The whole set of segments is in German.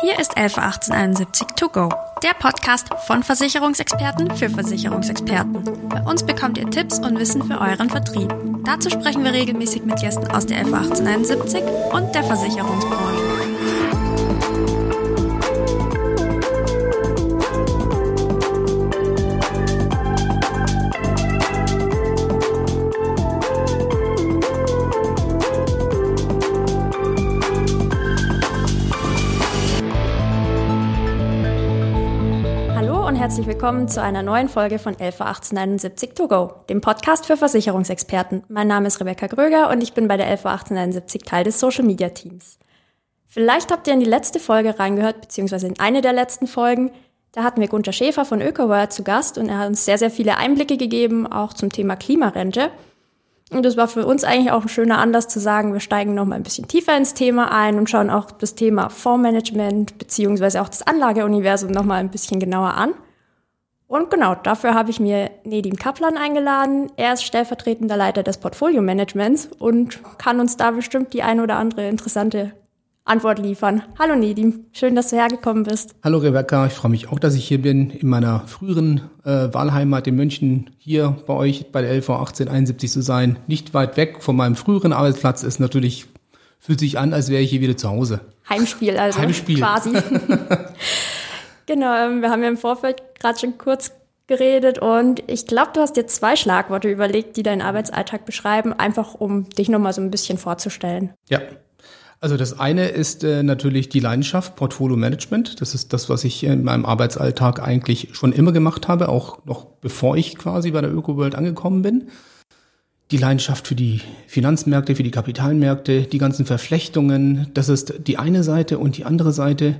Hier ist 111871 To Go, der Podcast von Versicherungsexperten für Versicherungsexperten. Bei uns bekommt ihr Tipps und Wissen für euren Vertrieb. Dazu sprechen wir regelmäßig mit Gästen aus der 111871 und der Versicherungsbranche. Willkommen zu einer neuen Folge von 111871 To Go, dem Podcast für Versicherungsexperten. Mein Name ist Rebecca Gröger und ich bin bei der 111871 Teil des Social Media Teams. Vielleicht habt ihr in die letzte Folge reingehört, beziehungsweise in eine der letzten Folgen. Da hatten wir Gunter Schäfer von ÖkoWorld zu Gast und er hat uns sehr, sehr viele Einblicke gegeben, auch zum Thema Klimarente. Und das war für uns eigentlich auch ein schöner Anlass zu sagen, wir steigen noch mal ein bisschen tiefer ins Thema ein und schauen auch das Thema Fondsmanagement beziehungsweise auch das Anlageuniversum noch mal ein bisschen genauer an. Und genau, dafür habe ich mir Nedim Kaplan eingeladen. Er ist stellvertretender Leiter des Portfolio-Managements und kann uns da bestimmt die ein oder andere interessante Antwort liefern. Hallo Nedim, schön, dass du hergekommen bist. Hallo Rebecca, ich freue mich auch, dass ich hier bin, in meiner früheren äh, Wahlheimat in München, hier bei euch bei der LV 1871 zu sein. Nicht weit weg von meinem früheren Arbeitsplatz ist natürlich, fühlt sich an, als wäre ich hier wieder zu Hause. Heimspiel also. Heimspiel. Quasi. Genau, ähm, wir haben ja im Vorfeld gerade schon kurz geredet und ich glaube, du hast dir zwei Schlagworte überlegt, die deinen Arbeitsalltag beschreiben, einfach um dich nochmal so ein bisschen vorzustellen. Ja. Also das eine ist äh, natürlich die Leidenschaft, Portfolio Management. Das ist das, was ich in meinem Arbeitsalltag eigentlich schon immer gemacht habe, auch noch bevor ich quasi bei der ÖkoWorld angekommen bin. Die Leidenschaft für die Finanzmärkte, für die Kapitalmärkte, die ganzen Verflechtungen, das ist die eine Seite und die andere Seite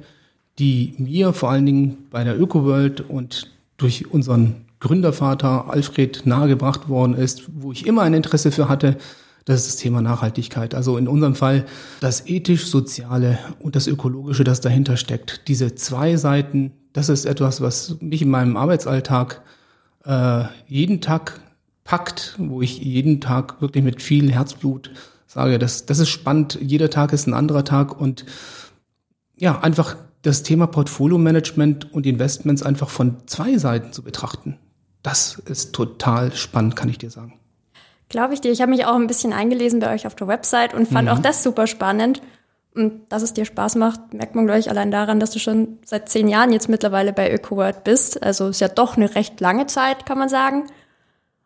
die mir vor allen Dingen bei der ÖkoWorld und durch unseren Gründervater Alfred nahegebracht worden ist, wo ich immer ein Interesse für hatte, das ist das Thema Nachhaltigkeit. Also in unserem Fall das ethisch-soziale und das ökologische, das dahinter steckt. Diese zwei Seiten, das ist etwas, was mich in meinem Arbeitsalltag äh, jeden Tag packt, wo ich jeden Tag wirklich mit viel Herzblut sage, das, das ist spannend. Jeder Tag ist ein anderer Tag und ja, einfach das Thema Portfolio-Management und Investments einfach von zwei Seiten zu betrachten. Das ist total spannend, kann ich dir sagen. Glaube ich dir. Ich habe mich auch ein bisschen eingelesen bei euch auf der Website und fand mhm. auch das super spannend. Und dass es dir Spaß macht, merkt man, glaube ich, allein daran, dass du schon seit zehn Jahren jetzt mittlerweile bei ÖkoWorld bist. Also ist ja doch eine recht lange Zeit, kann man sagen.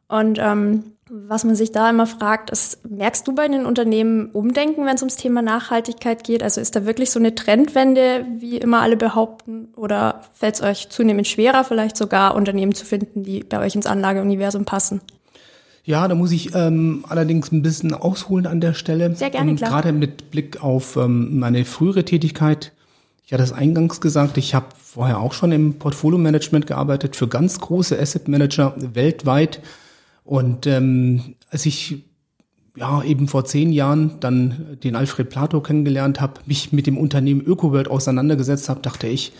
Und ähm, was man sich da immer fragt, ist, merkst du bei den Unternehmen Umdenken, wenn es ums Thema Nachhaltigkeit geht? Also ist da wirklich so eine Trendwende, wie immer alle behaupten? Oder fällt es euch zunehmend schwerer, vielleicht sogar Unternehmen zu finden, die bei euch ins Anlageuniversum passen? Ja, da muss ich ähm, allerdings ein bisschen ausholen an der Stelle. Sehr gerne, klar. Gerade mit Blick auf ähm, meine frühere Tätigkeit. Ich hatte es eingangs gesagt, ich habe vorher auch schon im Portfolio-Management gearbeitet für ganz große Asset Manager weltweit und ähm, als ich ja eben vor zehn Jahren dann den Alfred Plato kennengelernt habe, mich mit dem Unternehmen ÖkoWorld auseinandergesetzt habe, dachte ich,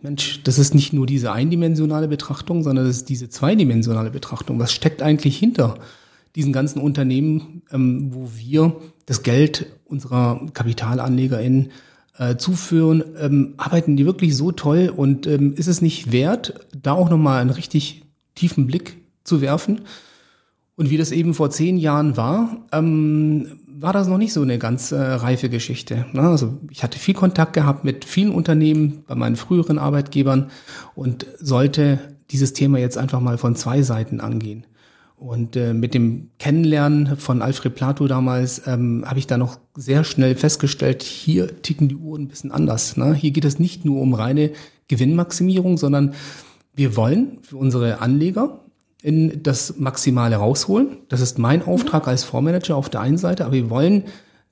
Mensch, das ist nicht nur diese eindimensionale Betrachtung, sondern das ist diese zweidimensionale Betrachtung. Was steckt eigentlich hinter diesen ganzen Unternehmen, ähm, wo wir das Geld unserer KapitalanlegerInnen äh, zuführen? Ähm, arbeiten die wirklich so toll und ähm, ist es nicht wert, da auch nochmal einen richtig tiefen Blick zu werfen? Und wie das eben vor zehn Jahren war, ähm, war das noch nicht so eine ganz äh, reife Geschichte. Ne? Also ich hatte viel Kontakt gehabt mit vielen Unternehmen bei meinen früheren Arbeitgebern und sollte dieses Thema jetzt einfach mal von zwei Seiten angehen. Und äh, mit dem Kennenlernen von Alfred Plato damals ähm, habe ich da noch sehr schnell festgestellt, hier ticken die Uhren ein bisschen anders. Ne? Hier geht es nicht nur um reine Gewinnmaximierung, sondern wir wollen für unsere Anleger in das Maximale rausholen. Das ist mein Auftrag als Fondsmanager auf der einen Seite, aber wir wollen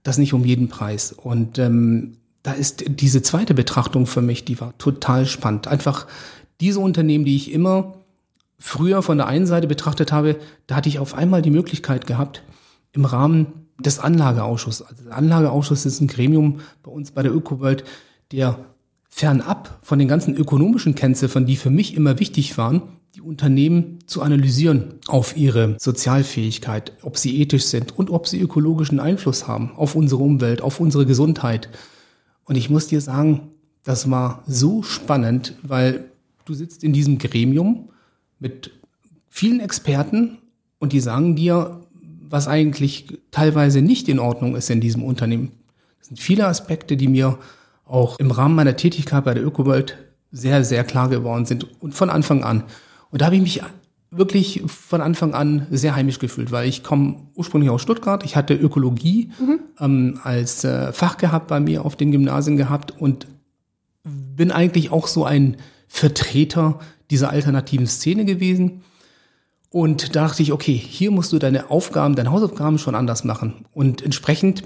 das nicht um jeden Preis. Und ähm, da ist diese zweite Betrachtung für mich, die war total spannend. Einfach diese Unternehmen, die ich immer früher von der einen Seite betrachtet habe, da hatte ich auf einmal die Möglichkeit gehabt, im Rahmen des Anlageausschusses. Also der Anlageausschuss ist ein Gremium bei uns bei der ÖkoWorld, der fernab von den ganzen ökonomischen Kennziffern, die für mich immer wichtig waren, die Unternehmen zu analysieren auf ihre Sozialfähigkeit, ob sie ethisch sind und ob sie ökologischen Einfluss haben auf unsere Umwelt, auf unsere Gesundheit. Und ich muss dir sagen, das war so spannend, weil du sitzt in diesem Gremium mit vielen Experten und die sagen dir, was eigentlich teilweise nicht in Ordnung ist in diesem Unternehmen. Das sind viele Aspekte, die mir auch im Rahmen meiner Tätigkeit bei der ÖkoWorld sehr, sehr klar geworden sind und von Anfang an. Und da habe ich mich wirklich von Anfang an sehr heimisch gefühlt, weil ich komme ursprünglich aus Stuttgart. Ich hatte Ökologie mhm. ähm, als äh, Fach gehabt bei mir auf den Gymnasien gehabt und bin eigentlich auch so ein Vertreter dieser alternativen Szene gewesen. Und da dachte ich, okay, hier musst du deine Aufgaben, deine Hausaufgaben schon anders machen. Und entsprechend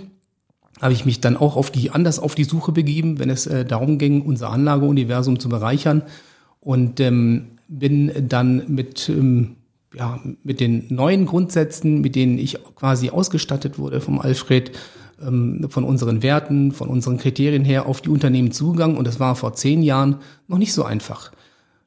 habe ich mich dann auch auf die, anders auf die Suche begeben, wenn es äh, darum ging, unser Anlageuniversum zu bereichern. Und ähm, bin dann mit, ähm, ja, mit den neuen Grundsätzen, mit denen ich quasi ausgestattet wurde vom Alfred, ähm, von unseren Werten, von unseren Kriterien her auf die Unternehmen zugegangen. Und das war vor zehn Jahren noch nicht so einfach.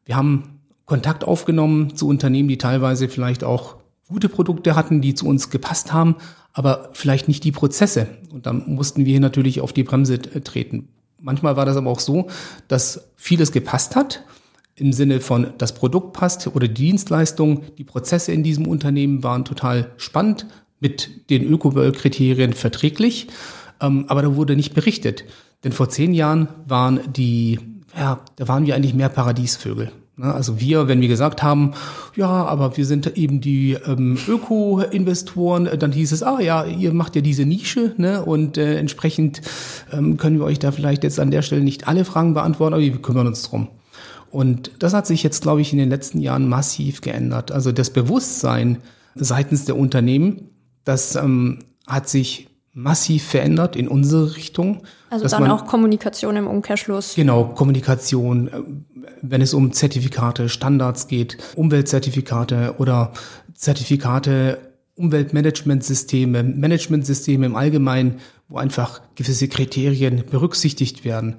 Wir haben Kontakt aufgenommen zu Unternehmen, die teilweise vielleicht auch gute Produkte hatten, die zu uns gepasst haben, aber vielleicht nicht die Prozesse. Und dann mussten wir hier natürlich auf die Bremse äh, treten. Manchmal war das aber auch so, dass vieles gepasst hat, im Sinne von das Produkt passt oder die Dienstleistung, die Prozesse in diesem Unternehmen waren total spannend, mit den Ökoböll-Kriterien verträglich, ähm, aber da wurde nicht berichtet. Denn vor zehn Jahren waren die, ja, da waren wir eigentlich mehr Paradiesvögel. Ne? Also wir, wenn wir gesagt haben, ja, aber wir sind eben die ähm, Öko-Investoren, dann hieß es, ah ja, ihr macht ja diese Nische, ne? Und äh, entsprechend ähm, können wir euch da vielleicht jetzt an der Stelle nicht alle Fragen beantworten, aber wir kümmern uns drum. Und das hat sich jetzt, glaube ich, in den letzten Jahren massiv geändert. Also das Bewusstsein seitens der Unternehmen, das ähm, hat sich massiv verändert in unsere Richtung. Also dann man, auch Kommunikation im Umkehrschluss. Genau, Kommunikation, äh, wenn es um Zertifikate, Standards geht, Umweltzertifikate oder Zertifikate, Umweltmanagementsysteme, Managementsysteme im Allgemeinen, wo einfach gewisse Kriterien berücksichtigt werden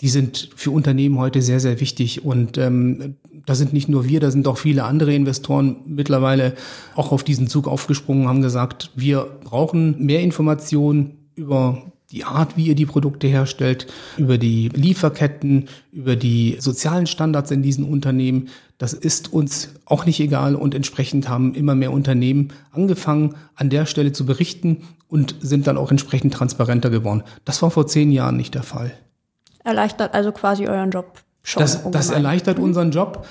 die sind für Unternehmen heute sehr, sehr wichtig. Und ähm, da sind nicht nur wir, da sind auch viele andere Investoren mittlerweile auch auf diesen Zug aufgesprungen, haben gesagt, wir brauchen mehr Informationen über die Art, wie ihr die Produkte herstellt, über die Lieferketten, über die sozialen Standards in diesen Unternehmen. Das ist uns auch nicht egal und entsprechend haben immer mehr Unternehmen angefangen, an der Stelle zu berichten und sind dann auch entsprechend transparenter geworden. Das war vor zehn Jahren nicht der Fall. Erleichtert also quasi euren Job schon. Das, das erleichtert mhm. unseren Job,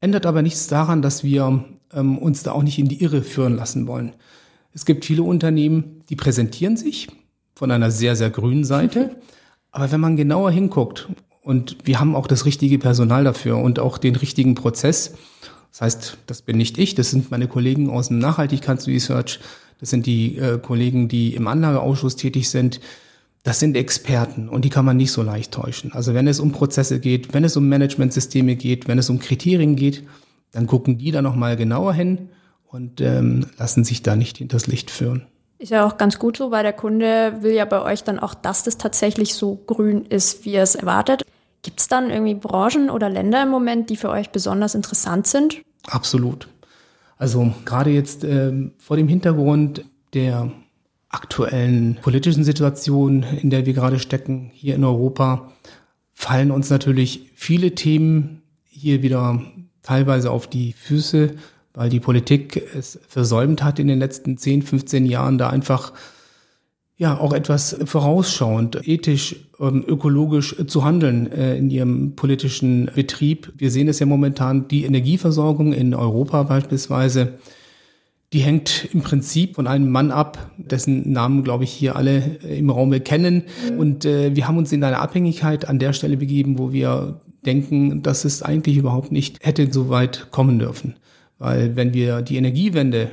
ändert aber nichts daran, dass wir ähm, uns da auch nicht in die Irre führen lassen wollen. Es gibt viele Unternehmen, die präsentieren sich von einer sehr, sehr grünen Seite. Aber wenn man genauer hinguckt, und wir haben auch das richtige Personal dafür und auch den richtigen Prozess, das heißt, das bin nicht ich, das sind meine Kollegen aus dem Nachhaltigkeitsresearch, das sind die äh, Kollegen, die im Anlageausschuss tätig sind, das sind Experten und die kann man nicht so leicht täuschen. Also wenn es um Prozesse geht, wenn es um Managementsysteme geht, wenn es um Kriterien geht, dann gucken die da nochmal genauer hin und ähm, lassen sich da nicht hinters Licht führen. Ist ja auch ganz gut so, weil der Kunde will ja bei euch dann auch, dass das tatsächlich so grün ist, wie er es erwartet. Gibt es dann irgendwie Branchen oder Länder im Moment, die für euch besonders interessant sind? Absolut. Also gerade jetzt äh, vor dem Hintergrund der aktuellen politischen Situation, in der wir gerade stecken, hier in Europa, fallen uns natürlich viele Themen hier wieder teilweise auf die Füße, weil die Politik es versäumt hat in den letzten 10, 15 Jahren da einfach ja auch etwas vorausschauend, ethisch, ähm, ökologisch zu handeln äh, in ihrem politischen Betrieb. Wir sehen es ja momentan, die Energieversorgung in Europa beispielsweise die hängt im Prinzip von einem Mann ab, dessen Namen, glaube ich, hier alle äh, im Raum kennen. Und äh, wir haben uns in eine Abhängigkeit an der Stelle begeben, wo wir denken, dass es eigentlich überhaupt nicht hätte so weit kommen dürfen. Weil wenn wir die Energiewende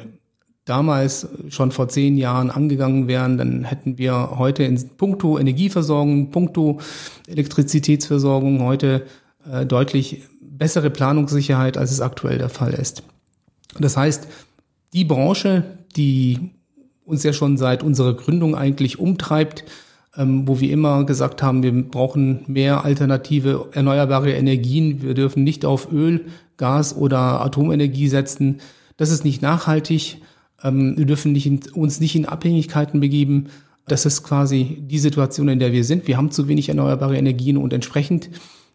damals schon vor zehn Jahren angegangen wären, dann hätten wir heute in puncto Energieversorgung, puncto Elektrizitätsversorgung heute äh, deutlich bessere Planungssicherheit, als es aktuell der Fall ist. Das heißt, die Branche, die uns ja schon seit unserer Gründung eigentlich umtreibt, ähm, wo wir immer gesagt haben, wir brauchen mehr alternative erneuerbare Energien. Wir dürfen nicht auf Öl, Gas oder Atomenergie setzen. Das ist nicht nachhaltig. Ähm, wir dürfen nicht uns nicht in Abhängigkeiten begeben. Das ist quasi die Situation, in der wir sind. Wir haben zu wenig erneuerbare Energien und entsprechend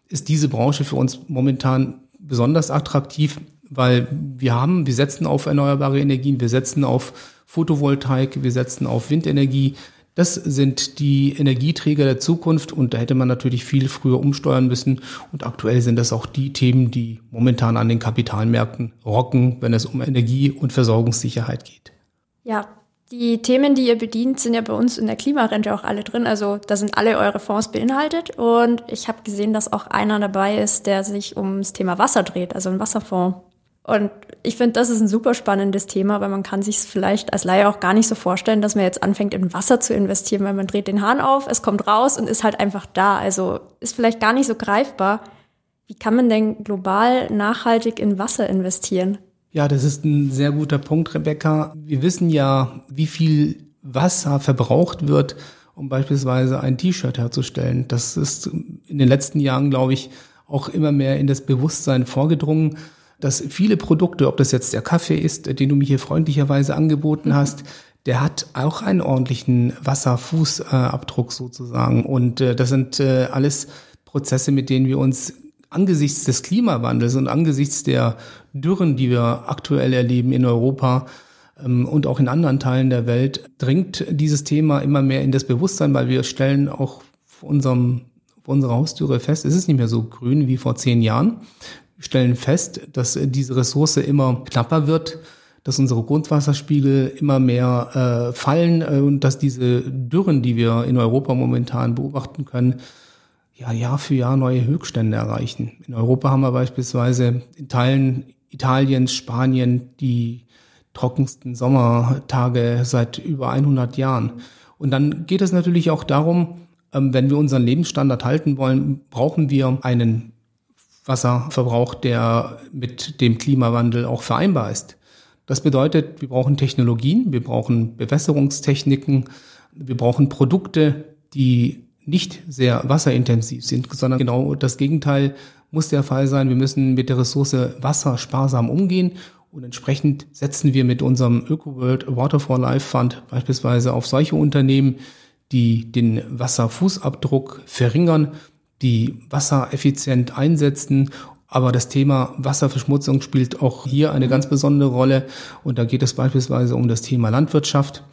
ist diese Branche für uns momentan besonders attraktiv, weil wir haben, wir setzen auf erneuerbare Energien, wir setzen auf Photovoltaik, wir setzen auf Windenergie. Das sind die Energieträger der Zukunft und da hätte man natürlich viel früher umsteuern müssen. Und aktuell sind das auch die Themen, die momentan an den Kapitalmärkten rocken, wenn es um Energie- und Versorgungssicherheit geht. Ja, die Themen, die ihr bedient, sind ja bei uns in der Klimarente auch alle drin. Also da sind alle eure Fonds beinhaltet. Und ich habe gesehen, dass auch einer dabei ist, der sich ums Thema Wasser dreht, also ein Wasserfonds. Und ich finde, das ist ein super spannendes Thema, weil man kann sich es vielleicht als Laie auch gar nicht so vorstellen, dass man jetzt anfängt, in Wasser zu investieren, weil man dreht den Hahn auf, es kommt raus und ist halt einfach da. Also ist vielleicht gar nicht so greifbar. Wie kann man denn global nachhaltig in Wasser investieren? Ja, das ist ein sehr guter Punkt, Rebecca. Wir wissen ja, wie viel Wasser verbraucht wird, um beispielsweise ein T-Shirt herzustellen. Das ist in den letzten Jahren, glaube ich, auch immer mehr in das Bewusstsein vorgedrungen, dass viele Produkte, ob das jetzt der Kaffee ist, den du mir hier freundlicherweise angeboten mhm. hast, der hat auch einen ordentlichen Wasserfußabdruck sozusagen. Und äh, das sind äh, alles Prozesse, mit denen wir uns angesichts des Klimawandels und angesichts der Dürren, die wir aktuell erleben in Europa ähm, und auch in anderen Teilen der Welt, dringt dieses Thema immer mehr in das Bewusstsein, weil wir stellen auch vor, unserem, vor unserer Haustüre fest, es ist nicht mehr so grün wie vor zehn Jahren. Stellen fest, dass diese Ressource immer knapper wird, dass unsere Grundwasserspiegel immer mehr äh, fallen äh, und dass diese Dürren, die wir in Europa momentan beobachten können, ja Jahr für Jahr neue Höchststände erreichen. In Europa haben wir beispielsweise in Teilen Italiens, Spanien die trockensten Sommertage seit über 100 Jahren. Und dann geht es natürlich auch darum, ähm, wenn wir unseren Lebensstandard halten wollen, brauchen wir einen Wasserverbrauch, der mit dem Klimawandel auch vereinbar ist. Das bedeutet, wir brauchen Technologien, wir brauchen Bewässerungstechniken, wir brauchen Produkte, die nicht sehr wasserintensiv sind, sondern genau das Gegenteil muss der Fall sein. Wir müssen mit der Ressource Wasser sparsam umgehen und entsprechend setzen wir mit unserem ÖkoWorld Water for Life Fund beispielsweise auf solche Unternehmen, die den Wasserfußabdruck verringern, die Wasser effizient einsetzen aber das Thema Wasserverschmutzung spielt auch hier eine ganz besondere Rolle. Und da geht es beispielsweise um das Thema Landwirtschaft.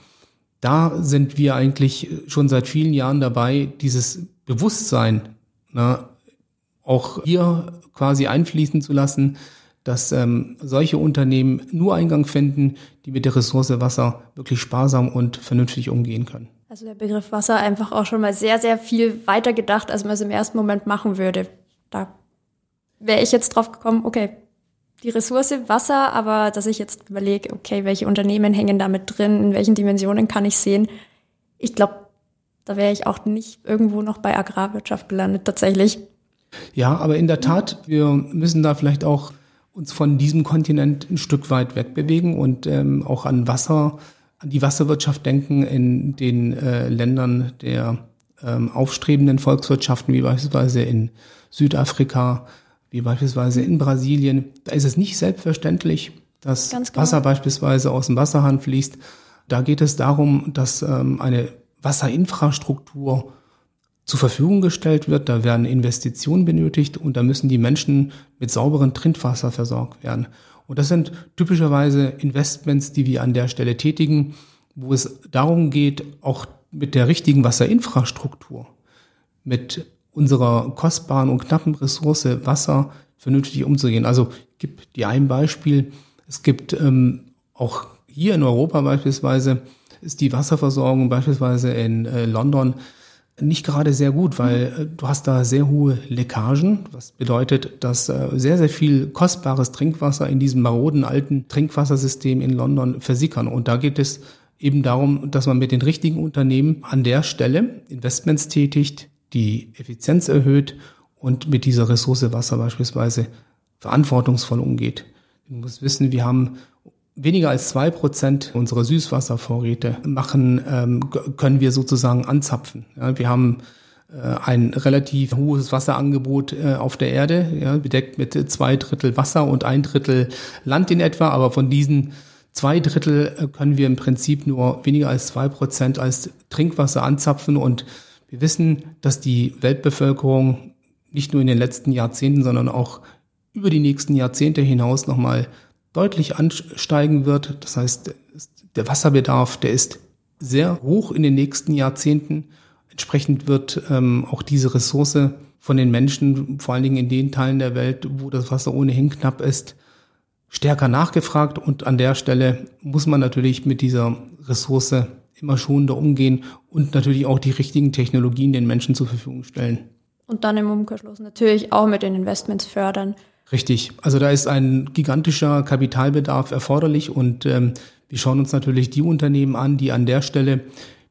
Da sind wir eigentlich schon seit vielen Jahren dabei, dieses Bewusstsein na, auch hier quasi einfließen zu lassen, dass ähm, solche Unternehmen nur Eingang finden, die mit der Ressource Wasser wirklich sparsam und vernünftig umgehen können. Also der Begriff Wasser einfach auch schon mal sehr, sehr viel weiter gedacht, als man es im ersten Moment machen würde. Da wäre ich jetzt drauf gekommen, okay, die Ressource Wasser, aber dass ich jetzt überlege, okay, welche Unternehmen hängen damit drin, in welchen Dimensionen kann ich sehen. Ich glaube, da wäre ich auch nicht irgendwo noch bei Agrarwirtschaft gelandet, tatsächlich. Ja, aber in der Tat, wir müssen da vielleicht auch uns von diesem Kontinent ein Stück weit wegbewegen und ähm, auch an Wasser, an die Wasserwirtschaft denken in den äh, Ländern der ähm, aufstrebenden Volkswirtschaften, wie beispielsweise in Südafrika, wie beispielsweise in Brasilien. Da ist es nicht selbstverständlich, dass genau. Wasser beispielsweise aus dem Wasserhahn fließt. Da geht es darum, dass ähm, eine Wasserinfrastruktur zur Verfügung gestellt wird. Da werden Investitionen benötigt und da müssen die Menschen mit sauberem Trinkwasser versorgt werden. Und das sind typischerweise Investments, die wir an der Stelle tätigen, wo es darum geht, auch mit der richtigen Wasserinfrastruktur, mit unserer kostbaren und knappen Ressource Wasser vernünftig umzugehen. Also gibt dir ein Beispiel. Es gibt ähm, auch hier in Europa beispielsweise ist die Wasserversorgung beispielsweise in äh, London nicht gerade sehr gut, weil äh, du hast da sehr hohe Leckagen, was bedeutet, dass äh, sehr, sehr viel kostbares Trinkwasser in diesem maroden alten Trinkwassersystem in London versickern. Und da geht es eben darum, dass man mit den richtigen Unternehmen an der Stelle Investments tätigt, die Effizienz erhöht und mit dieser Ressource Wasser beispielsweise verantwortungsvoll umgeht. Du musst wissen, wir haben weniger als zwei Prozent unserer Süßwasservorräte machen, ähm, können wir sozusagen anzapfen. Ja, wir haben äh, ein relativ hohes Wasserangebot äh, auf der Erde, ja, bedeckt mit zwei Drittel Wasser und ein Drittel Land in etwa, aber von diesen zwei Drittel äh, können wir im Prinzip nur weniger als zwei Prozent als Trinkwasser anzapfen. Und wir wissen, dass die Weltbevölkerung nicht nur in den letzten Jahrzehnten, sondern auch über die nächsten Jahrzehnte hinaus nochmal deutlich ansteigen wird. Das heißt, der Wasserbedarf, der ist sehr hoch in den nächsten Jahrzehnten. Entsprechend wird ähm, auch diese Ressource von den Menschen, vor allen Dingen in den Teilen der Welt, wo das Wasser ohnehin knapp ist, stärker nachgefragt. Und an der Stelle muss man natürlich mit dieser Ressource immer schonender umgehen und natürlich auch die richtigen Technologien den Menschen zur Verfügung stellen. Und dann im Umkehrschluss natürlich auch mit den Investments fördern. Richtig. Also da ist ein gigantischer Kapitalbedarf erforderlich und ähm, wir schauen uns natürlich die Unternehmen an, die an der Stelle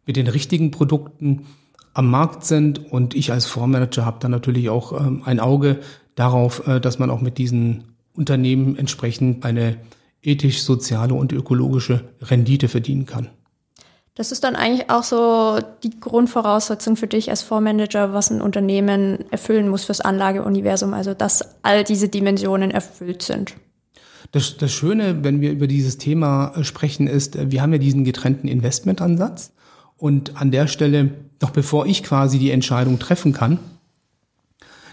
mit den richtigen Produkten am Markt sind. Und ich als Fondsmanager habe dann natürlich auch ähm, ein Auge darauf, äh, dass man auch mit diesen Unternehmen entsprechend eine ethisch, soziale und ökologische Rendite verdienen kann. Das ist dann eigentlich auch so die Grundvoraussetzung für dich als Fondsmanager, was ein Unternehmen erfüllen muss fürs Anlageuniversum, also dass all diese Dimensionen erfüllt sind. Das, das Schöne, wenn wir über dieses Thema äh, sprechen, ist, äh, wir haben ja diesen getrennten Investmentansatz. Und an der Stelle, noch bevor ich quasi die Entscheidung treffen kann,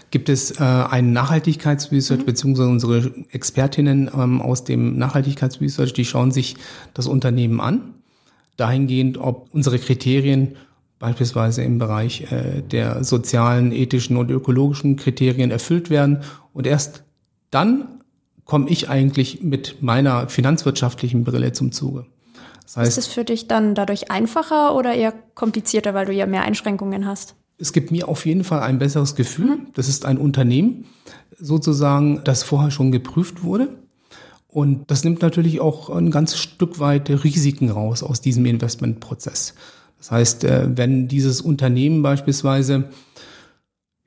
gibt es äh, einen Nachhaltigkeitsresearch, mhm. beziehungsweise unsere Expertinnen ähm, aus dem Nachhaltigkeitsresearch, die schauen sich das Unternehmen an, dahingehend, ob unsere Kriterien beispielsweise im Bereich äh, der sozialen, ethischen und ökologischen Kriterien erfüllt werden. Und erst dann komme ich eigentlich mit meiner finanzwirtschaftlichen Brille zum Zuge. Das heißt, ist es für dich dann dadurch einfacher oder eher komplizierter, weil du ja mehr Einschränkungen hast? Es gibt mir auf jeden Fall ein besseres Gefühl. Mhm. Das ist ein Unternehmen sozusagen, das vorher schon geprüft wurde. Und das nimmt natürlich auch ein ganzes Stück weit Risiken raus aus diesem Investmentprozess. Das heißt, äh, wenn dieses Unternehmen beispielsweise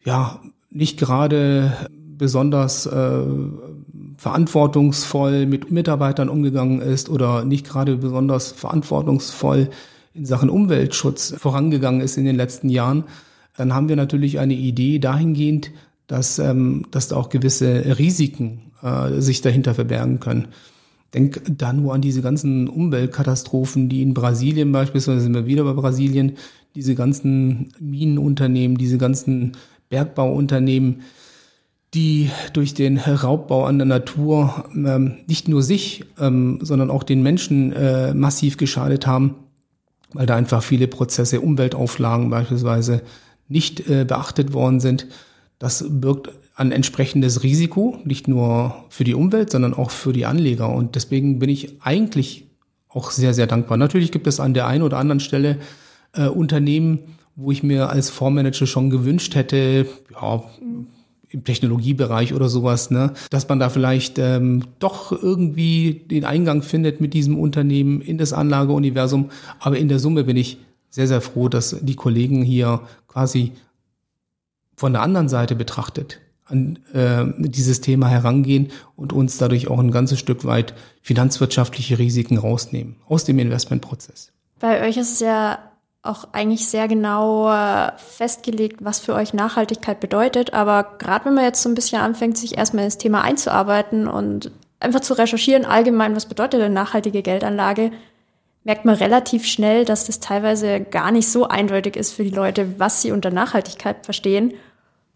ja nicht gerade besonders äh, verantwortungsvoll mit Mitarbeitern umgegangen ist oder nicht gerade besonders verantwortungsvoll in Sachen Umweltschutz vorangegangen ist in den letzten Jahren, dann haben wir natürlich eine Idee dahingehend, dass, ähm, dass da auch gewisse Risiken äh, sich dahinter verbergen können. Denk da nur an diese ganzen Umweltkatastrophen, die in Brasilien beispielsweise sind wir wieder bei Brasilien, diese ganzen Minenunternehmen, diese ganzen Bergbauunternehmen, die durch den Raubbau an der Natur ähm, nicht nur sich, ähm, sondern auch den Menschen äh, massiv geschadet haben, weil da einfach viele Prozesse, Umweltauflagen beispielsweise nicht äh, beachtet worden sind. Das birgt ein entsprechendes Risiko, nicht nur für die Umwelt, sondern auch für die Anleger. Und deswegen bin ich eigentlich auch sehr, sehr dankbar. Natürlich gibt es an der einen oder anderen Stelle äh, Unternehmen, wo ich mir als Fondsmanager schon gewünscht hätte, ja, im Technologiebereich oder sowas, ne, dass man da vielleicht ähm, doch irgendwie den Eingang findet mit diesem Unternehmen in das Anlageuniversum. Aber in der Summe bin ich sehr, sehr froh, dass die Kollegen hier quasi von der anderen Seite betrachtet an äh, dieses Thema herangehen und uns dadurch auch ein ganzes Stück weit finanzwirtschaftliche Risiken rausnehmen aus dem Investmentprozess. Bei euch ist es ja auch eigentlich sehr genau äh, festgelegt, was für euch Nachhaltigkeit bedeutet. Aber gerade wenn man jetzt so ein bisschen anfängt, sich erstmal ins Thema einzuarbeiten und einfach zu recherchieren, allgemein, was bedeutet denn nachhaltige Geldanlage, merkt man relativ schnell, dass das teilweise gar nicht so eindeutig ist für die Leute, was sie unter Nachhaltigkeit verstehen.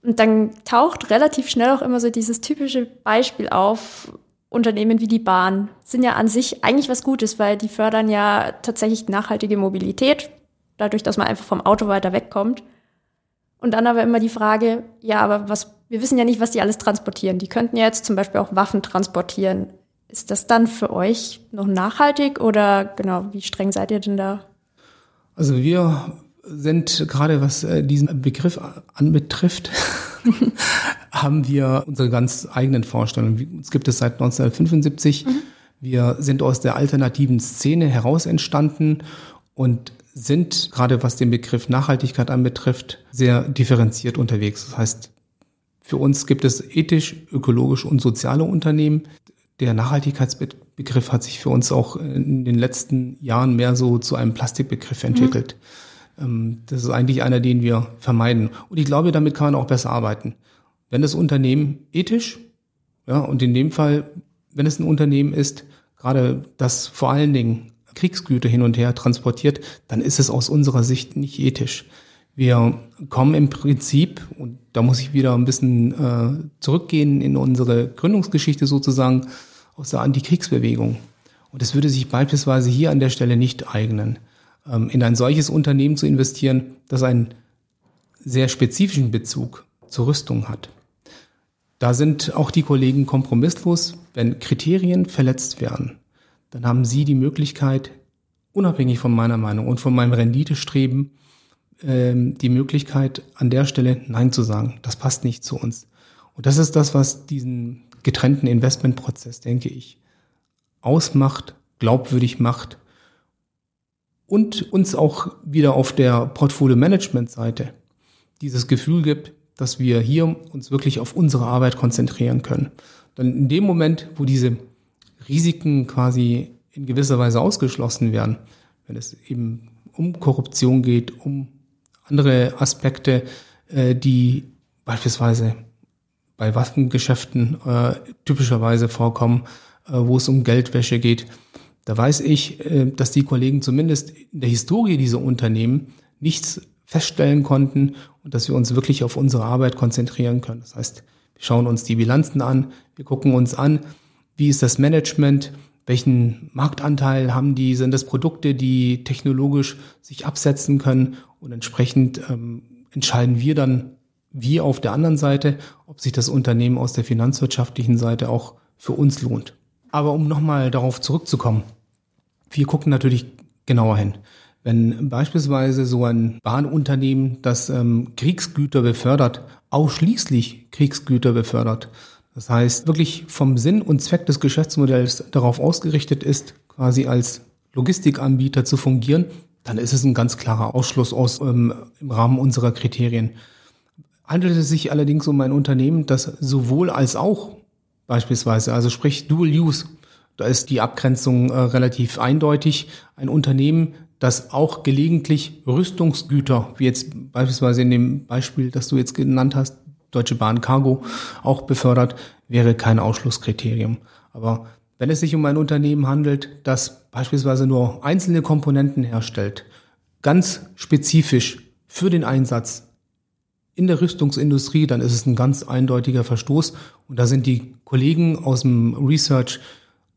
Und dann taucht relativ schnell auch immer so dieses typische Beispiel auf, Unternehmen wie die Bahn sind ja an sich eigentlich was Gutes, weil die fördern ja tatsächlich nachhaltige Mobilität, dadurch, dass man einfach vom Auto weiter wegkommt. Und dann aber immer die Frage, ja, aber was, wir wissen ja nicht, was die alles transportieren. Die könnten ja jetzt zum Beispiel auch Waffen transportieren. Ist das dann für euch noch nachhaltig oder genau, wie streng seid ihr denn da? Also wir sind gerade was äh, diesen Begriff anbetrifft, haben wir unsere ganz eigenen Vorstellungen. Uns gibt es seit 1975. Mhm. Wir sind aus der alternativen Szene heraus entstanden und sind, gerade was den Begriff Nachhaltigkeit anbetrifft, sehr differenziert unterwegs. Das heißt, für uns gibt es ethisch, ökologisch und soziale Unternehmen. Der Nachhaltigkeitsbegriff hat sich für uns auch in den letzten Jahren mehr so zu einem Plastikbegriff entwickelt. Mhm. Das ist eigentlich einer, den wir vermeiden. Und ich glaube, damit kann man auch besser arbeiten. Wenn das Unternehmen ethisch, ja, und in dem Fall, wenn es ein Unternehmen ist, gerade das vor allen Dingen Kriegsgüter hin und her transportiert, dann ist es aus unserer Sicht nicht ethisch. Wir kommen im Prinzip, und da muss ich wieder ein bisschen äh, zurückgehen in unsere Gründungsgeschichte sozusagen, aus der Antikriegsbewegung. Und es würde sich beispielsweise hier an der Stelle nicht eignen, ähm, in ein solches Unternehmen zu investieren, das einen sehr spezifischen Bezug zur Rüstung hat. Da sind auch die Kollegen kompromisslos. Wenn Kriterien verletzt werden, dann haben sie die Möglichkeit, unabhängig von meiner Meinung und von meinem Renditestreben, ähm, die Möglichkeit, an der Stelle Nein zu sagen. Das passt nicht zu uns. Und das ist das, was diesen getrennten Investmentprozess, denke ich, ausmacht, glaubwürdig macht und uns auch wieder auf der Portfolio-Management-Seite dieses Gefühl gibt, dass wir hier uns wirklich auf unsere Arbeit konzentrieren können. Dann in dem Moment, wo diese Risiken quasi in gewisser Weise ausgeschlossen werden, wenn es eben um Korruption geht, um andere Aspekte, äh, die beispielsweise bei Waffengeschäften äh, typischerweise vorkommen, äh, wo es um Geldwäsche geht. Da weiß ich, äh, dass die Kollegen zumindest in der Historie dieser Unternehmen nichts feststellen konnten und dass wir uns wirklich auf unsere Arbeit konzentrieren können. Das heißt, wir schauen uns die Bilanzen an, wir gucken uns an, wie ist das Management, welchen Marktanteil haben die, sind das Produkte, die technologisch sich absetzen können und entsprechend ähm, entscheiden wir dann, wie auf der anderen Seite, ob sich das Unternehmen aus der finanzwirtschaftlichen Seite auch für uns lohnt. Aber um nochmal darauf zurückzukommen, wir gucken natürlich genauer hin. Wenn beispielsweise so ein Bahnunternehmen, das ähm, Kriegsgüter befördert, ausschließlich Kriegsgüter befördert, das heißt wirklich vom Sinn und Zweck des Geschäftsmodells darauf ausgerichtet ist, quasi als Logistikanbieter zu fungieren, dann ist es ein ganz klarer Ausschluss aus ähm, im Rahmen unserer Kriterien. Handelt es sich allerdings um ein Unternehmen, das sowohl als auch beispielsweise, also sprich Dual Use, da ist die Abgrenzung äh, relativ eindeutig. Ein Unternehmen, das auch gelegentlich Rüstungsgüter, wie jetzt beispielsweise in dem Beispiel, das du jetzt genannt hast, Deutsche Bahn Cargo, auch befördert, wäre kein Ausschlusskriterium. Aber wenn es sich um ein Unternehmen handelt, das beispielsweise nur einzelne Komponenten herstellt, ganz spezifisch für den Einsatz in der Rüstungsindustrie, dann ist es ein ganz eindeutiger Verstoß. Und da sind die Kollegen aus dem Research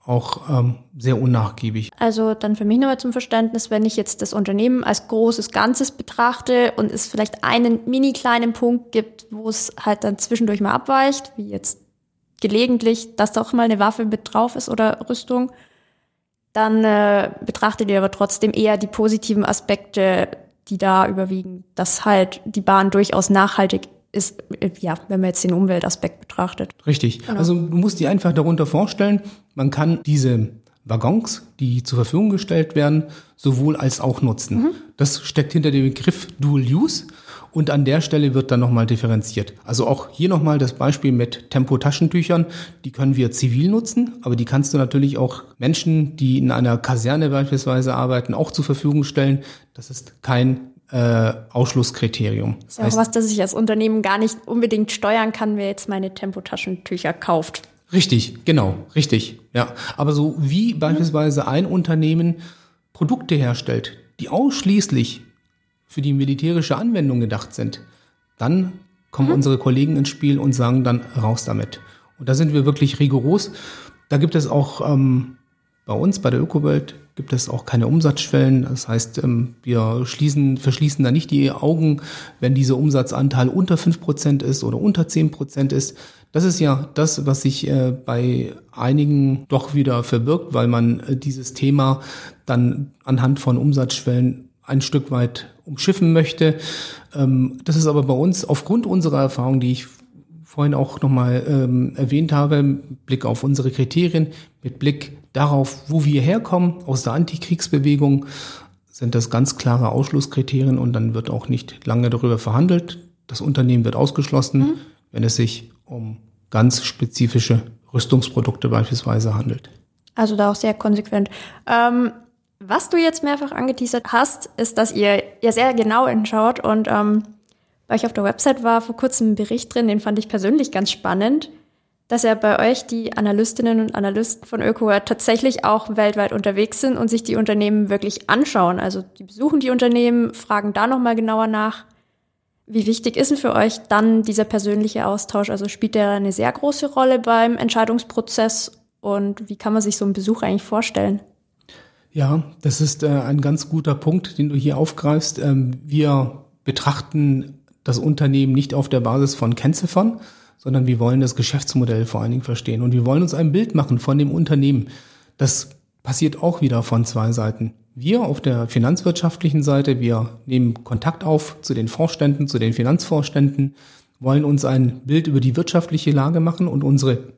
auch ähm, sehr unnachgiebig. Also dann für mich nochmal zum Verständnis, wenn ich jetzt das Unternehmen als großes Ganzes betrachte und es vielleicht einen mini kleinen Punkt gibt, wo es halt dann zwischendurch mal abweicht, wie jetzt gelegentlich, dass doch mal eine Waffe mit drauf ist oder Rüstung, dann äh, betrachtet ihr aber trotzdem eher die positiven Aspekte, die da überwiegen, dass halt die Bahn durchaus nachhaltig ist, ja, wenn man jetzt den Umweltaspekt betrachtet. Richtig. Genau. Also du musst dir einfach darunter vorstellen, man kann diese Waggons, die zur Verfügung gestellt werden, sowohl als auch nutzen. Mhm. Das steckt hinter dem Begriff Dual Use. Und an der Stelle wird dann nochmal differenziert. Also auch hier nochmal das Beispiel mit Tempo-Taschentüchern. Die können wir zivil nutzen, aber die kannst du natürlich auch Menschen, die in einer Kaserne beispielsweise arbeiten, auch zur Verfügung stellen. Das ist kein äh, Ausschlusskriterium. Das ist heißt, auch was, das ich als Unternehmen gar nicht unbedingt steuern kann, wer jetzt meine Tempotaschentücher kauft. Richtig, genau, richtig. Ja, aber so wie beispielsweise ein Unternehmen Produkte herstellt, die ausschließlich für die militärische Anwendung gedacht sind, dann kommen mhm. unsere Kollegen ins Spiel und sagen dann raus damit. Und da sind wir wirklich rigoros. Da gibt es auch ähm, bei uns, bei der Ökowelt, gibt es auch keine Umsatzschwellen. Das heißt, ähm, wir schließen, verschließen da nicht die Augen, wenn dieser Umsatzanteil unter fünf Prozent ist oder unter zehn Prozent ist. Das ist ja das, was sich äh, bei einigen doch wieder verbirgt, weil man äh, dieses Thema dann anhand von Umsatzschwellen ein Stück weit umschiffen möchte. Ähm, das ist aber bei uns aufgrund unserer Erfahrung, die ich vorhin auch nochmal ähm, erwähnt habe, mit Blick auf unsere Kriterien, mit Blick darauf, wo wir herkommen, aus der Antikriegsbewegung, sind das ganz klare Ausschlusskriterien und dann wird auch nicht lange darüber verhandelt. Das Unternehmen wird ausgeschlossen, mhm. wenn es sich um ganz spezifische Rüstungsprodukte beispielsweise handelt. Also da auch sehr konsequent. Ähm, was du jetzt mehrfach angeteasert hast, ist, dass ihr ja sehr genau hinschaut und ähm, bei euch auf der Website war vor kurzem ein Bericht drin, den fand ich persönlich ganz spannend. Dass ja bei euch die Analystinnen und Analysten von ÖkoWare tatsächlich auch weltweit unterwegs sind und sich die Unternehmen wirklich anschauen. Also die besuchen die Unternehmen, fragen da nochmal genauer nach. Wie wichtig ist denn für euch dann dieser persönliche Austausch? Also spielt der eine sehr große Rolle beim Entscheidungsprozess und wie kann man sich so einen Besuch eigentlich vorstellen? Ja, das ist äh, ein ganz guter Punkt, den du hier aufgreifst. Ähm, wir betrachten das Unternehmen nicht auf der Basis von Kennziffern, sondern wir wollen das Geschäftsmodell vor allen Dingen verstehen. Und wir wollen uns ein Bild machen von dem Unternehmen. Das passiert auch wieder von zwei Seiten. Wir auf der finanzwirtschaftlichen Seite, wir nehmen Kontakt auf zu den Vorständen, zu den Finanzvorständen, wollen uns ein Bild über die wirtschaftliche Lage machen und unsere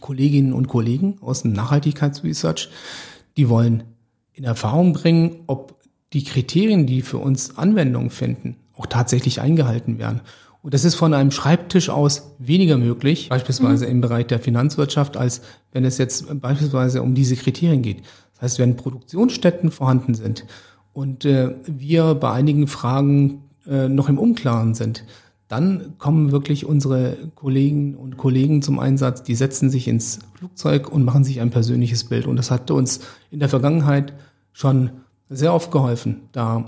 Kolleginnen und Kollegen aus dem Nachhaltigkeitsresearch, die wollen in Erfahrung bringen, ob die Kriterien, die für uns Anwendung finden, auch tatsächlich eingehalten werden. Und das ist von einem Schreibtisch aus weniger möglich, beispielsweise mhm. im Bereich der Finanzwirtschaft, als wenn es jetzt beispielsweise um diese Kriterien geht. Das heißt, wenn Produktionsstätten vorhanden sind und äh, wir bei einigen Fragen äh, noch im Unklaren sind, dann kommen wirklich unsere Kollegen und Kollegen zum Einsatz, die setzen sich ins Flugzeug und machen sich ein persönliches Bild. Und das hat uns in der Vergangenheit schon sehr oft geholfen, da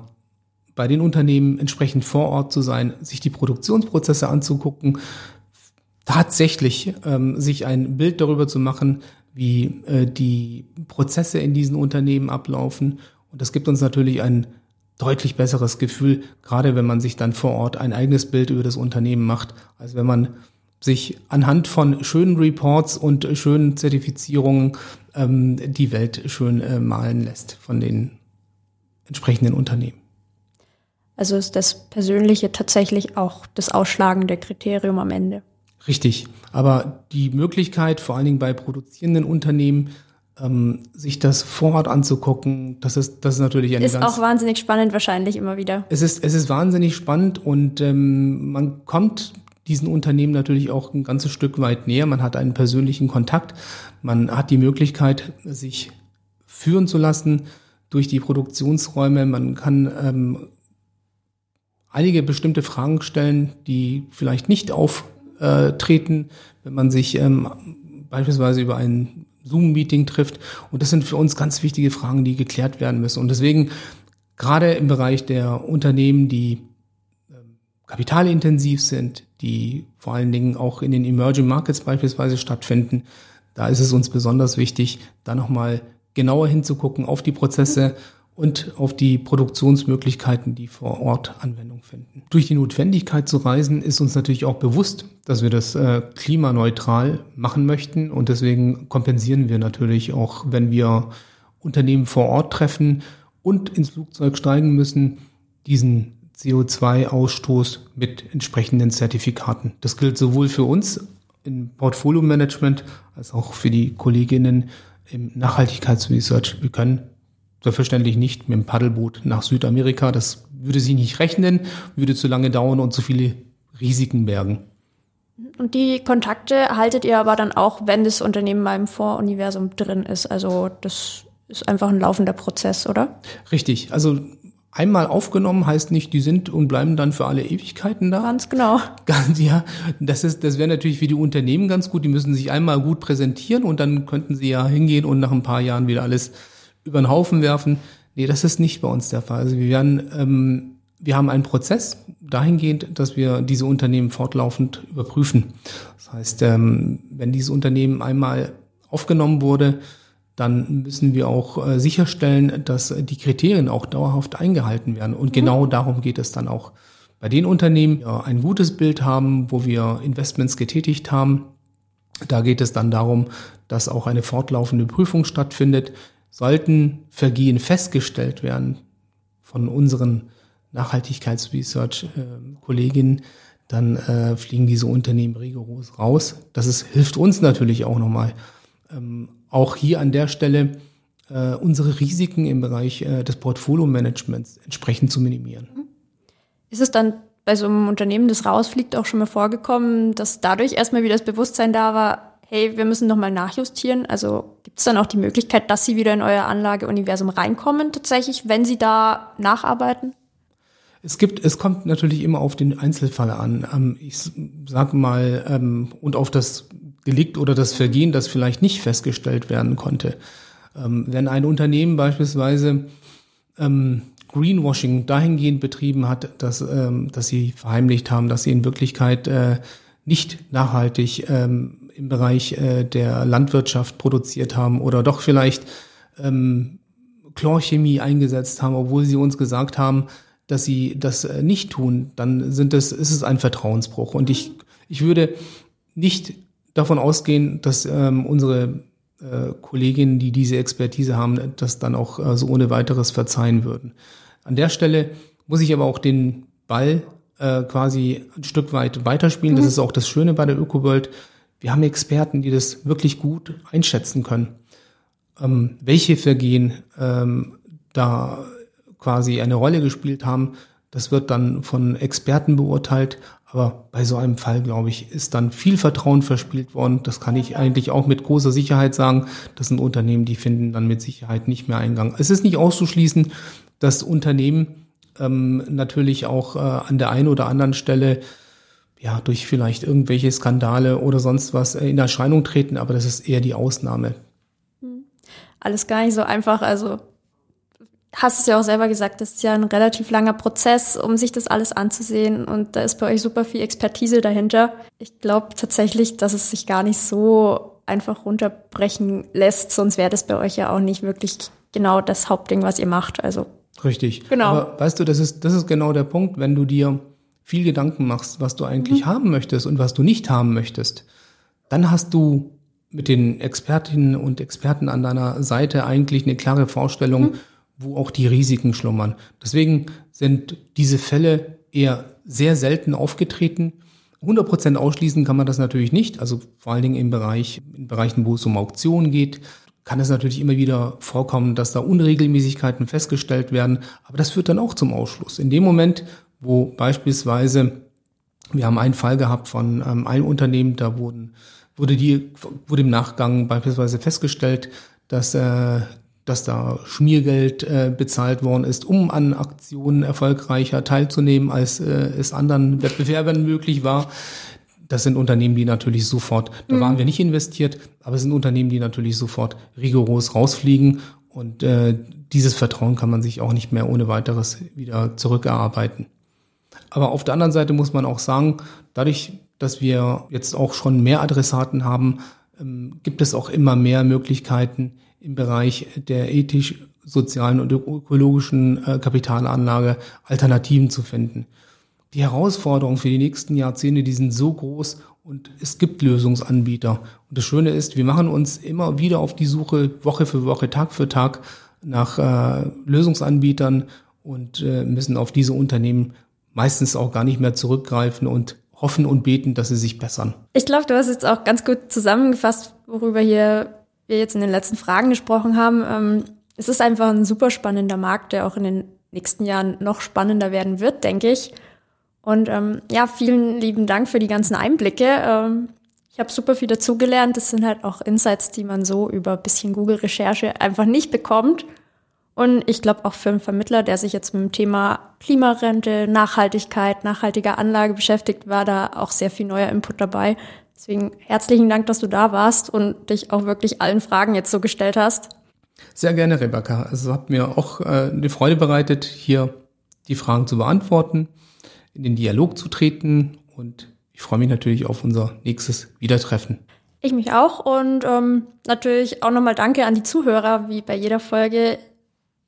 bei den Unternehmen entsprechend vor Ort zu sein, sich die Produktionsprozesse anzugucken, tatsächlich ähm, sich ein Bild darüber zu machen, wie äh, die Prozesse in diesen Unternehmen ablaufen. Und das gibt uns natürlich ein deutlich besseres Gefühl, gerade wenn man sich dann vor Ort ein eigenes Bild über das Unternehmen macht, als wenn man sich anhand von schönen Reports und schönen Zertifizierungen ähm, die Welt schön äh, malen lässt von den entsprechenden Unternehmen. Also ist das Persönliche tatsächlich auch das ausschlagende Kriterium am Ende. Richtig. Aber die Möglichkeit, vor allen Dingen bei produzierenden Unternehmen, ähm, sich das vor Ort anzugucken, das ist, das ist natürlich eine ist ganz, auch wahnsinnig spannend wahrscheinlich immer wieder. Es ist, es ist wahnsinnig spannend und ähm, man kommt diesen Unternehmen natürlich auch ein ganzes Stück weit näher. Man hat einen persönlichen Kontakt, man hat die Möglichkeit, sich führen zu lassen durch die Produktionsräume. Man kann ähm, einige bestimmte Fragen stellen, die vielleicht nicht auftreten, wenn man sich ähm, beispielsweise über ein Zoom-Meeting trifft. Und das sind für uns ganz wichtige Fragen, die geklärt werden müssen. Und deswegen gerade im Bereich der Unternehmen, die ähm, kapitalintensiv sind, die vor allen Dingen auch in den Emerging Markets beispielsweise stattfinden, da ist es uns besonders wichtig, da nochmal genauer hinzugucken auf die Prozesse, und auf die Produktionsmöglichkeiten, die vor Ort Anwendung finden. Durch die Notwendigkeit zu reisen ist uns natürlich auch bewusst, dass wir das äh, klimaneutral machen möchten und deswegen kompensieren wir natürlich auch, wenn wir Unternehmen vor Ort treffen und ins Flugzeug steigen müssen, diesen CO2-Ausstoß mit entsprechenden Zertifikaten. Das gilt sowohl für uns im Portfolio-Management als auch für die Kolleginnen im Nachhaltigkeitsresearch. Wir können Selbstverständlich nicht mit dem Paddelboot nach Südamerika. Das würde sich nicht rechnen, würde zu lange dauern und zu viele Risiken bergen. Und die Kontakte haltet ihr aber dann auch, wenn das Unternehmen mal im Voruniversum drin ist. Also das ist einfach ein laufender Prozess, oder? Richtig. Also einmal aufgenommen heißt nicht, die sind und bleiben dann für alle Ewigkeiten da. Ganz genau. Ganz, ja. Das ist, das wäre natürlich für die Unternehmen ganz gut. Die müssen sich einmal gut präsentieren und dann könnten sie ja hingehen und nach ein paar Jahren wieder alles über den Haufen werfen. Nee, das ist nicht bei uns der Fall. Also wir werden, ähm, wir haben einen Prozess dahingehend, dass wir diese Unternehmen fortlaufend überprüfen. Das heißt, ähm, wenn dieses Unternehmen einmal aufgenommen wurde, dann müssen wir auch äh, sicherstellen, dass die Kriterien auch dauerhaft eingehalten werden. Und genau mhm. darum geht es dann auch. Bei den Unternehmen, die ein gutes Bild haben, wo wir Investments getätigt haben, da geht es dann darum, dass auch eine fortlaufende Prüfung stattfindet. Sollten Vergehen festgestellt werden von unseren Nachhaltigkeitsresearch-Kolleginnen, dann äh, fliegen diese Unternehmen rigoros raus. Das ist, hilft uns natürlich auch nochmal, ähm, auch hier an der Stelle äh, unsere Risiken im Bereich äh, des Portfolio-Managements entsprechend zu minimieren. Ist es dann bei so einem Unternehmen, das rausfliegt, auch schon mal vorgekommen, dass dadurch erstmal wieder das Bewusstsein da war, hey, wir müssen nochmal nachjustieren. Also gibt es dann auch die Möglichkeit, dass Sie wieder in euer Anlageuniversum reinkommen, tatsächlich, wenn Sie da nacharbeiten? Es gibt, es kommt natürlich immer auf den Einzelfall an. Ähm, ich sage mal, ähm, und auf das Delikt oder das Vergehen, das vielleicht nicht festgestellt werden konnte. Ähm, wenn ein Unternehmen beispielsweise Greenwashing dahingehend betrieben hat, dass, dass sie verheimlicht haben, dass sie in Wirklichkeit äh, nicht nachhaltig im Bereich äh, der Landwirtschaft produziert haben oder doch vielleicht ähm, Chlorchemie eingesetzt haben, obwohl sie uns gesagt haben, dass sie das äh, nicht tun, dann sind es, ist es ein Vertrauensbruch. Und ich, ich würde nicht davon ausgehen, dass ähm, unsere äh, Kolleginnen, die diese Expertise haben, das dann auch äh, so ohne weiteres verzeihen würden. An der Stelle muss ich aber auch den Ball äh, quasi ein Stück weit weiterspielen. Mhm. Das ist auch das Schöne bei der ÖkoWorld. Wir haben Experten, die das wirklich gut einschätzen können, ähm, welche Vergehen ähm, da quasi eine Rolle gespielt haben. Das wird dann von Experten beurteilt. Aber bei so einem Fall, glaube ich, ist dann viel Vertrauen verspielt worden. Das kann ich eigentlich auch mit großer Sicherheit sagen. Das sind Unternehmen, die finden dann mit Sicherheit nicht mehr Eingang. Es ist nicht auszuschließen, dass Unternehmen ähm, natürlich auch äh, an der einen oder anderen Stelle ja durch vielleicht irgendwelche Skandale oder sonst was äh, in Erscheinung treten, aber das ist eher die Ausnahme. Hm. Alles gar nicht so einfach. Also hast es ja auch selber gesagt, das ist ja ein relativ langer Prozess, um sich das alles anzusehen. Und da ist bei euch super viel Expertise dahinter. Ich glaube tatsächlich, dass es sich gar nicht so einfach runterbrechen lässt, sonst wäre das bei euch ja auch nicht wirklich genau das Hauptding, was ihr macht. Also Richtig. Genau. Aber weißt du, das ist, das ist genau der Punkt, wenn du dir viel Gedanken machst, was du eigentlich mhm. haben möchtest und was du nicht haben möchtest, dann hast du mit den Expertinnen und Experten an deiner Seite eigentlich eine klare Vorstellung, mhm. wo auch die Risiken schlummern. Deswegen sind diese Fälle eher sehr selten aufgetreten. 100% ausschließen kann man das natürlich nicht, also vor allen Dingen im Bereich, in Bereichen, wo es um Auktionen geht, kann es natürlich immer wieder vorkommen, dass da Unregelmäßigkeiten festgestellt werden, aber das führt dann auch zum Ausschluss. In dem Moment, wo beispielsweise, wir haben einen Fall gehabt von ähm, einem Unternehmen, da wurden, wurde, die, wurde im Nachgang beispielsweise festgestellt, dass, äh, dass da Schmiergeld äh, bezahlt worden ist, um an Aktionen erfolgreicher teilzunehmen, als äh, es anderen Wettbewerbern möglich war. Das sind Unternehmen, die natürlich sofort, da mhm. waren wir nicht investiert, aber es sind Unternehmen, die natürlich sofort rigoros rausfliegen und äh, dieses Vertrauen kann man sich auch nicht mehr ohne weiteres wieder zurückerarbeiten. Aber auf der anderen Seite muss man auch sagen, dadurch, dass wir jetzt auch schon mehr Adressaten haben, ähm, gibt es auch immer mehr Möglichkeiten im Bereich der ethisch, sozialen und ökologischen äh, Kapitalanlage Alternativen zu finden die Herausforderungen für die nächsten Jahrzehnte, die sind so groß und es gibt Lösungsanbieter. Und das Schöne ist, wir machen uns immer wieder auf die Suche, Woche für Woche, Tag für Tag nach äh, Lösungsanbietern und äh, müssen auf diese Unternehmen meistens auch gar nicht mehr zurückgreifen und hoffen und beten, dass sie sich bessern. Ich glaube, du hast jetzt auch ganz gut zusammengefasst, worüber hier wir jetzt in den letzten Fragen gesprochen haben. Ähm, es ist einfach ein super spannender Markt, der auch in den nächsten Jahren noch spannender werden wird, denke ich. Und ähm, ja, vielen lieben Dank für die ganzen Einblicke. Ähm, ich habe super viel dazugelernt. Das sind halt auch Insights, die man so über ein bisschen Google-Recherche einfach nicht bekommt. Und ich glaube auch für einen Vermittler, der sich jetzt mit dem Thema Klimarente, Nachhaltigkeit, nachhaltiger Anlage beschäftigt, war da auch sehr viel neuer Input dabei. Deswegen herzlichen Dank, dass du da warst und dich auch wirklich allen Fragen jetzt so gestellt hast. Sehr gerne, Rebecca. Es hat mir auch äh, eine Freude bereitet, hier die Fragen zu beantworten in den Dialog zu treten und ich freue mich natürlich auf unser nächstes Wiedertreffen. Ich mich auch und ähm, natürlich auch nochmal danke an die Zuhörer, wie bei jeder Folge.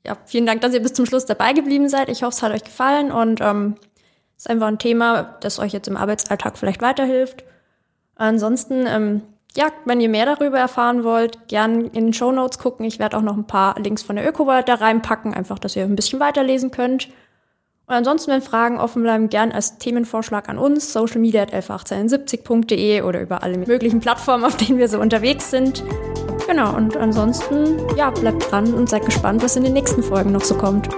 Ja, vielen Dank, dass ihr bis zum Schluss dabei geblieben seid. Ich hoffe, es hat euch gefallen und ähm, ist einfach ein Thema, das euch jetzt im Arbeitsalltag vielleicht weiterhilft. Ansonsten, ähm, ja, wenn ihr mehr darüber erfahren wollt, gern in den Show Notes gucken. Ich werde auch noch ein paar Links von der ÖkoWorld da reinpacken, einfach, dass ihr ein bisschen weiterlesen könnt. Und ansonsten, wenn Fragen offen bleiben, gern als Themenvorschlag an uns, socialmedia at 111870.de oder über alle möglichen Plattformen, auf denen wir so unterwegs sind. Genau, und ansonsten, ja, bleibt dran und seid gespannt, was in den nächsten Folgen noch so kommt.